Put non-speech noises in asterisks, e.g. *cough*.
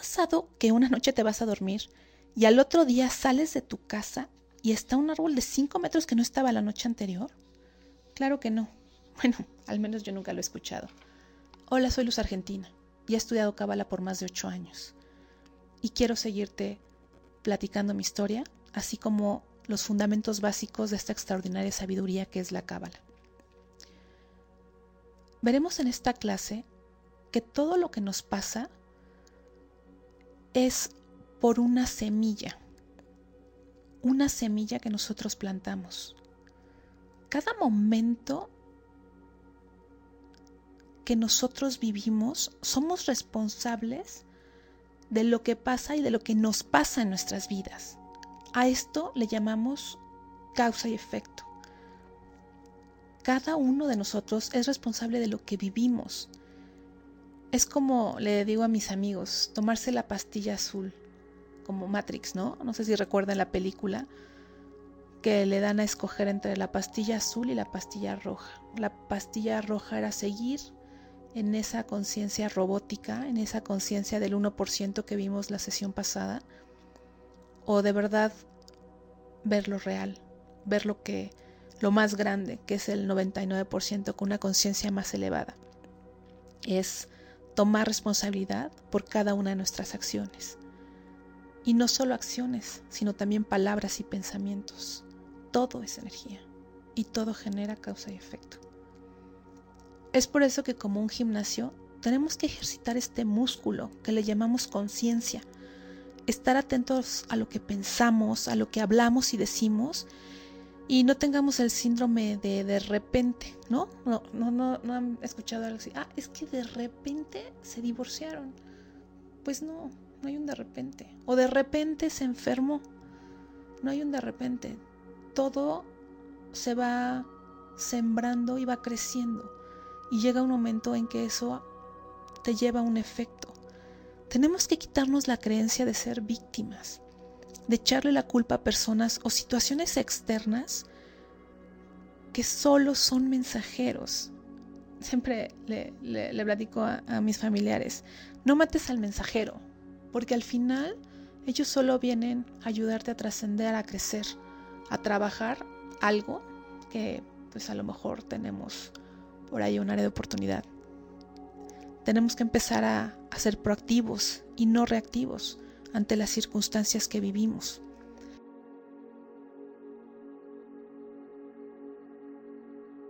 pasado que una noche te vas a dormir y al otro día sales de tu casa y está un árbol de 5 metros que no estaba la noche anterior? Claro que no. *laughs* Bueno, al menos yo nunca lo he escuchado. Hola, soy Luz Argentina y he estudiado Cábala por más de 8 años. Y quiero seguirte platicando mi historia, así como los fundamentos básicos de esta extraordinaria sabiduría que es la Cábala. Veremos en esta clase que todo lo que nos pasa es por una semilla, una semilla que nosotros plantamos. Cada momento que nosotros vivimos somos responsables de lo que pasa y de lo que nos pasa en nuestras vidas. A esto le llamamos causa y efecto. Cada uno de nosotros es responsable de lo que vivimos, es como le digo a mis amigos, tomarse la pastilla azul, como Matrix, ¿no? No sé si recuerdan la película que le dan a escoger entre la pastilla azul y la pastilla roja. La pastilla roja era seguir en esa conciencia robótica, en esa conciencia del 1% que vimos la sesión pasada, o de verdad ver lo real, ver lo que lo más grande, que es el 99% con una conciencia más elevada. Es tomar responsabilidad por cada una de nuestras acciones. Y no solo acciones, sino también palabras y pensamientos. Todo es energía y todo genera causa y efecto. Es por eso que como un gimnasio tenemos que ejercitar este músculo que le llamamos conciencia, estar atentos a lo que pensamos, a lo que hablamos y decimos y no tengamos el síndrome de de repente, ¿no? No, no, no, no han escuchado algo así. Ah, es que de repente se divorciaron. Pues no, no hay un de repente. O de repente se enfermó. No hay un de repente. Todo se va sembrando y va creciendo. Y llega un momento en que eso te lleva a un efecto. Tenemos que quitarnos la creencia de ser víctimas de echarle la culpa a personas o situaciones externas que solo son mensajeros. Siempre le, le, platico a, a mis familiares, no mates al mensajero, porque al final ellos solo vienen a ayudarte a trascender, a crecer, a trabajar algo que pues a lo mejor tenemos por ahí un área de oportunidad. Tenemos que empezar a, a ser proactivos y no reactivos ante las circunstancias que vivimos.